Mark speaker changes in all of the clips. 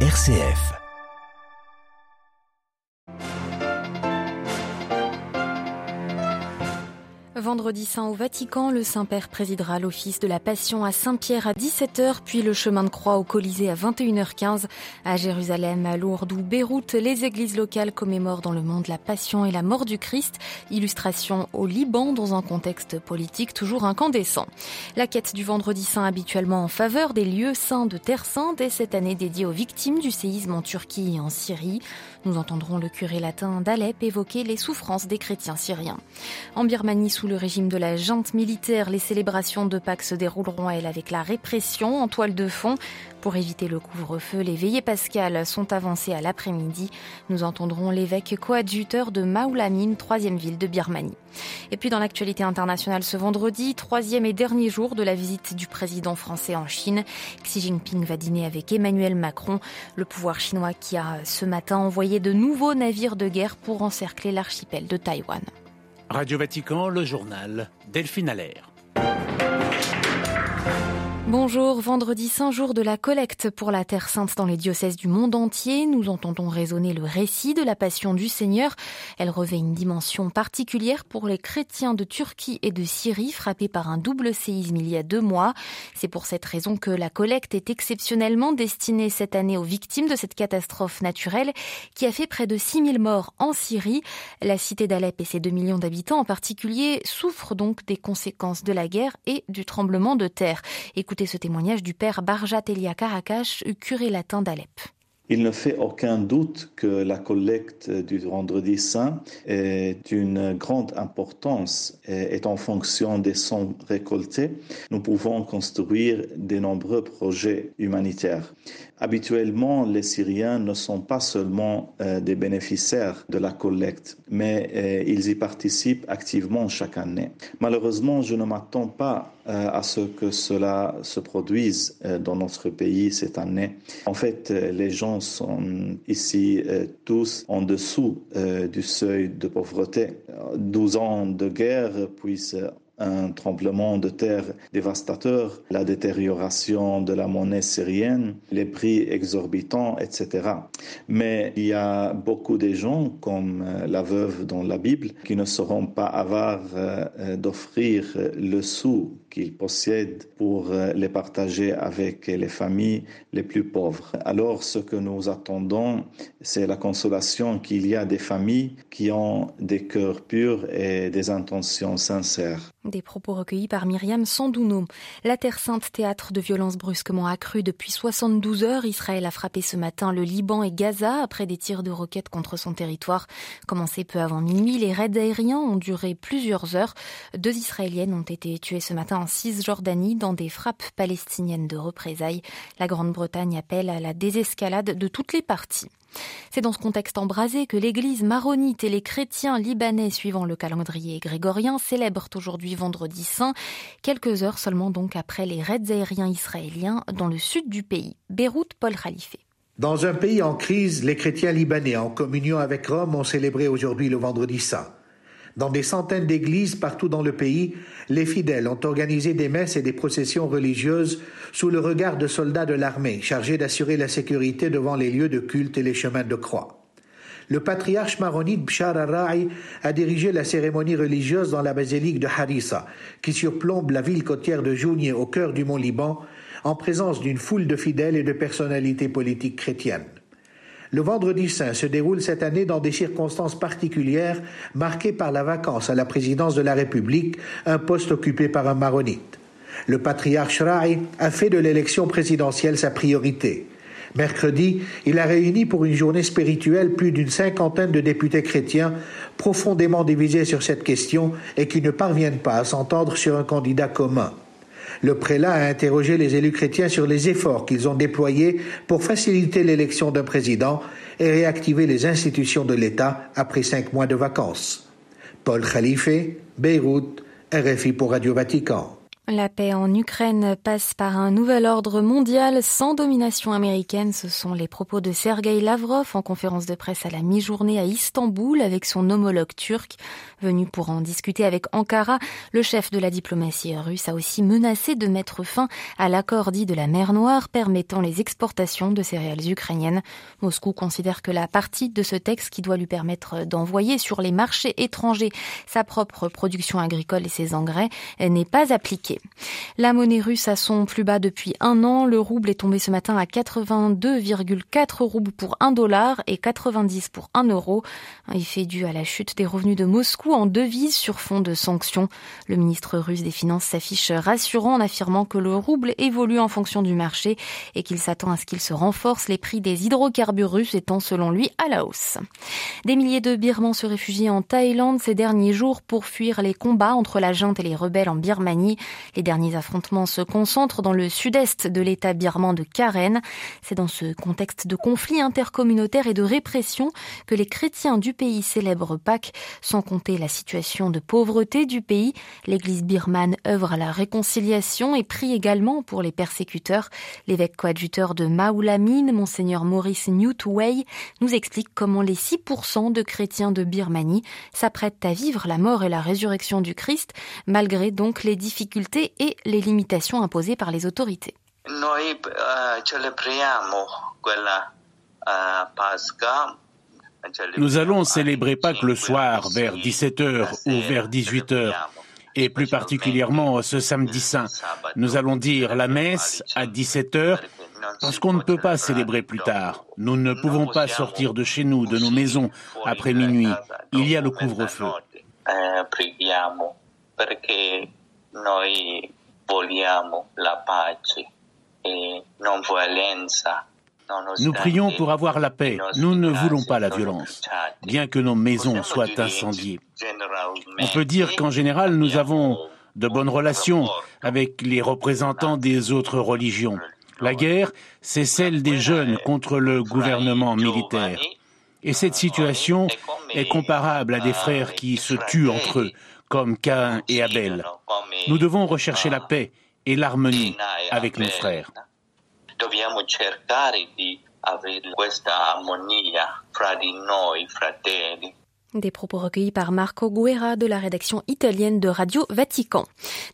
Speaker 1: RCF.
Speaker 2: Vendredi saint au Vatican, le Saint-Père présidera l'office de la Passion à Saint-Pierre à 17h, puis le chemin de croix au Colisée à 21h15. À Jérusalem, à Lourdes ou Beyrouth, les églises locales commémorent dans le monde la Passion et la mort du Christ. Illustration au Liban dans un contexte politique toujours incandescent. La quête du Vendredi saint habituellement en faveur des lieux saints de Terre Sainte est cette année dédiée aux victimes du séisme en Turquie et en Syrie. Nous entendrons le curé latin d'Alep évoquer les souffrances des chrétiens syriens. En Birmanie, sous le régime de la junte militaire, les célébrations de Pâques se dérouleront, elles, avec la répression en toile de fond. Pour éviter le couvre-feu, les veillées pascales sont avancées à l'après-midi. Nous entendrons l'évêque coadjuteur de Maoulamine, troisième ville de Birmanie. Et puis dans l'actualité internationale ce vendredi, troisième et dernier jour de la visite du président français en Chine, Xi Jinping va dîner avec Emmanuel Macron, le pouvoir chinois qui a ce matin envoyé de nouveaux navires de guerre pour encercler l'archipel de Taïwan.
Speaker 3: Radio Vatican, le journal Delphine Allaire.
Speaker 2: Bonjour, vendredi saint jour de la collecte pour la Terre Sainte dans les diocèses du monde entier. Nous entendons résonner le récit de la Passion du Seigneur. Elle revêt une dimension particulière pour les chrétiens de Turquie et de Syrie frappés par un double séisme il y a deux mois. C'est pour cette raison que la collecte est exceptionnellement destinée cette année aux victimes de cette catastrophe naturelle qui a fait près de 6000 morts en Syrie. La cité d'Alep et ses 2 millions d'habitants en particulier souffrent donc des conséquences de la guerre et du tremblement de terre. Ce témoignage du père Barjat Elia Karakash, curé latin d'Alep.
Speaker 4: Il ne fait aucun doute que la collecte du vendredi saint est d'une grande importance et en fonction des sommes récoltées, nous pouvons construire de nombreux projets humanitaires. Habituellement, les Syriens ne sont pas seulement euh, des bénéficiaires de la collecte, mais euh, ils y participent activement chaque année. Malheureusement, je ne m'attends pas à ce que cela se produise dans notre pays cette année. En fait, les gens sont ici tous en dessous du seuil de pauvreté. 12 ans de guerre, puis un tremblement de terre dévastateur, la détérioration de la monnaie syrienne, les prix exorbitants, etc. Mais il y a beaucoup de gens, comme euh, la veuve dans la Bible, qui ne seront pas avares euh, d'offrir le sou qu'ils possèdent pour euh, les partager avec les familles les plus pauvres. Alors ce que nous attendons, c'est la consolation qu'il y a des familles qui ont des cœurs purs et des intentions sincères.
Speaker 2: Des propos recueillis par Myriam Sandouno. La Terre Sainte, théâtre de violences brusquement accrues depuis 72 heures, Israël a frappé ce matin le Liban et Gaza après des tirs de roquettes contre son territoire. Commencé peu avant minuit, les raids aériens ont duré plusieurs heures. Deux Israéliennes ont été tuées ce matin en Cisjordanie dans des frappes palestiniennes de représailles. La Grande-Bretagne appelle à la désescalade de toutes les parties. C'est dans ce contexte embrasé que l'église maronite et les chrétiens libanais suivant le calendrier grégorien célèbrent aujourd'hui vendredi saint, quelques heures seulement donc après les raids aériens israéliens dans le sud du pays. Beyrouth, Paul Khalife.
Speaker 5: Dans un pays en crise, les chrétiens libanais en communion avec Rome ont célébré aujourd'hui le vendredi saint. Dans des centaines d'églises partout dans le pays, les fidèles ont organisé des messes et des processions religieuses sous le regard de soldats de l'armée chargés d'assurer la sécurité devant les lieux de culte et les chemins de croix. Le patriarche maronite Bshar al a dirigé la cérémonie religieuse dans la basilique de Harissa, qui surplombe la ville côtière de Jounier au cœur du mont Liban, en présence d'une foule de fidèles et de personnalités politiques chrétiennes. Le vendredi saint se déroule cette année dans des circonstances particulières marquées par la vacance à la présidence de la République, un poste occupé par un maronite. Le patriarche Rai a fait de l'élection présidentielle sa priorité. Mercredi, il a réuni pour une journée spirituelle plus d'une cinquantaine de députés chrétiens profondément divisés sur cette question et qui ne parviennent pas à s'entendre sur un candidat commun. Le prélat a interrogé les élus chrétiens sur les efforts qu'ils ont déployés pour faciliter l'élection d'un président et réactiver les institutions de l'État après cinq mois de vacances. Paul Khalife, Beyrouth, RFI pour Radio Vatican.
Speaker 2: La paix en Ukraine passe par un nouvel ordre mondial sans domination américaine. Ce sont les propos de Sergei Lavrov en conférence de presse à la mi-journée à Istanbul avec son homologue turc. Venu pour en discuter avec Ankara, le chef de la diplomatie russe a aussi menacé de mettre fin à l'accord dit de la mer Noire permettant les exportations de céréales ukrainiennes. Moscou considère que la partie de ce texte qui doit lui permettre d'envoyer sur les marchés étrangers sa propre production agricole et ses engrais n'est pas appliquée. La monnaie russe a son plus bas depuis un an. Le rouble est tombé ce matin à 82,4 roubles pour un dollar et 90 pour un euro. Un effet dû à la chute des revenus de Moscou en devise sur fond de sanctions. Le ministre russe des Finances s'affiche rassurant en affirmant que le rouble évolue en fonction du marché et qu'il s'attend à ce qu'il se renforce, les prix des hydrocarbures russes étant selon lui à la hausse. Des milliers de Birmans se réfugient en Thaïlande ces derniers jours pour fuir les combats entre la junte et les rebelles en Birmanie. Les derniers affrontements se concentrent dans le sud-est de l'État birman de Karen. C'est dans ce contexte de conflit intercommunautaire et de répression que les chrétiens du pays célèbrent Pâques, sans compter la situation de pauvreté du pays. L'Église birmane œuvre à la réconciliation et prie également pour les persécuteurs. L'évêque coadjuteur de Maoulamine, monseigneur Maurice Newtway, nous explique comment les 6% de chrétiens de Birmanie s'apprêtent à vivre la mort et la résurrection du Christ, malgré donc les difficultés et les limitations imposées par les autorités.
Speaker 1: Eh,
Speaker 3: Nous allons célébrer Pâques le soir vers 17h ou vers 18h et plus particulièrement ce samedi saint. Nous allons dire la messe à 17h parce qu'on ne peut pas célébrer plus tard. Nous ne pouvons pas sortir de chez nous, de nos maisons, après minuit. Il y a le couvre-feu.
Speaker 1: Noi vogliamo la pace e non violenza.
Speaker 3: Nous prions pour avoir la paix. Nous ne voulons pas la violence, bien que nos maisons soient incendiées. On peut dire qu'en général, nous avons de bonnes relations avec les représentants des autres religions. La guerre, c'est celle des jeunes contre le gouvernement militaire. Et cette situation est comparable à des frères qui se tuent entre eux, comme Cain et Abel. Nous devons rechercher la paix et l'harmonie avec nos frères.
Speaker 2: Des propos recueillis par Marco Guerra de la rédaction italienne de Radio Vatican.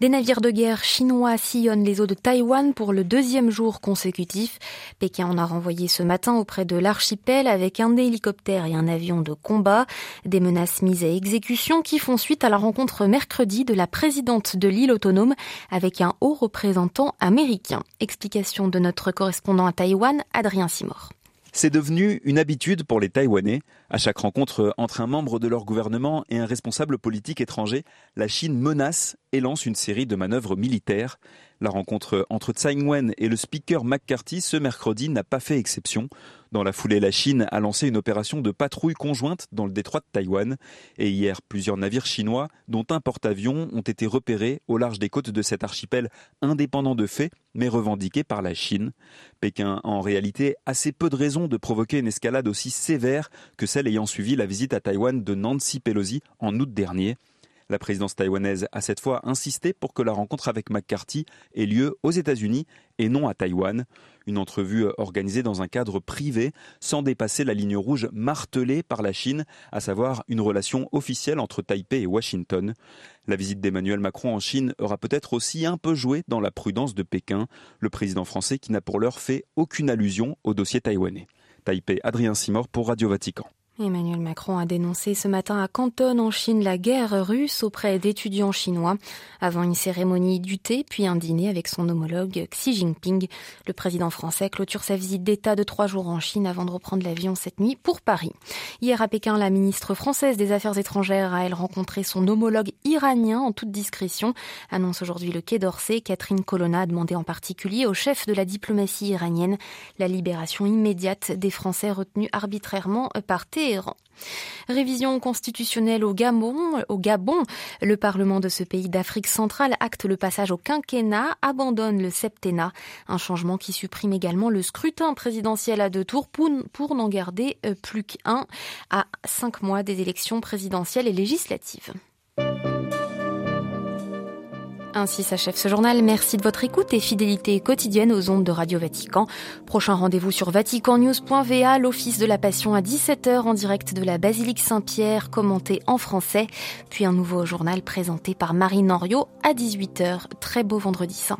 Speaker 2: Des navires de guerre chinois sillonnent les eaux de Taïwan pour le deuxième jour consécutif. Pékin en a renvoyé ce matin auprès de l'archipel avec un hélicoptère et un avion de combat. Des menaces mises à exécution qui font suite à la rencontre mercredi de la présidente de l'île autonome avec un haut représentant américain. Explication de notre correspondant à Taïwan, Adrien Simor.
Speaker 6: C'est devenu une habitude pour les Taïwanais. À chaque rencontre entre un membre de leur gouvernement et un responsable politique étranger, la Chine menace et lance une série de manœuvres militaires. La rencontre entre Tsai Ing-wen et le speaker McCarthy ce mercredi n'a pas fait exception. Dans la foulée, la Chine a lancé une opération de patrouille conjointe dans le détroit de Taïwan. Et hier, plusieurs navires chinois, dont un porte-avions, ont été repérés au large des côtes de cet archipel indépendant de fait, mais revendiqué par la Chine. Pékin a en réalité assez peu de raisons de provoquer une escalade aussi sévère que celle ayant suivi la visite à Taïwan de Nancy Pelosi en août dernier. La présidence taïwanaise a cette fois insisté pour que la rencontre avec McCarthy ait lieu aux États-Unis et non à Taïwan. Une entrevue organisée dans un cadre privé sans dépasser la ligne rouge martelée par la Chine, à savoir une relation officielle entre Taipei et Washington. La visite d'Emmanuel Macron en Chine aura peut-être aussi un peu joué dans la prudence de Pékin, le président français qui n'a pour l'heure fait aucune allusion au dossier taïwanais. Taipei, Adrien Simor pour Radio Vatican.
Speaker 2: Emmanuel Macron a dénoncé ce matin à Canton en Chine la guerre russe auprès d'étudiants chinois avant une cérémonie du thé puis un dîner avec son homologue Xi Jinping. Le président français clôture sa visite d'État de trois jours en Chine avant de reprendre l'avion cette nuit pour Paris. Hier à Pékin, la ministre française des Affaires étrangères a elle rencontré son homologue iranien en toute discrétion, annonce aujourd'hui le Quai d'Orsay. Catherine Colonna a demandé en particulier au chef de la diplomatie iranienne la libération immédiate des Français retenus arbitrairement par Révision constitutionnelle au Gabon, au Gabon, le Parlement de ce pays d'Afrique centrale acte le passage au quinquennat, abandonne le septennat, un changement qui supprime également le scrutin présidentiel à deux tours pour, pour n'en garder euh, plus qu'un. À cinq mois des élections présidentielles et législatives. Ainsi s'achève ce journal. Merci de votre écoute et fidélité quotidienne aux ondes de Radio Vatican. Prochain rendez-vous sur vaticannews.va, l'Office de la Passion à 17h en direct de la Basilique Saint-Pierre, commenté en français. Puis un nouveau journal présenté par Marine Henriot à 18h. Très beau vendredi saint.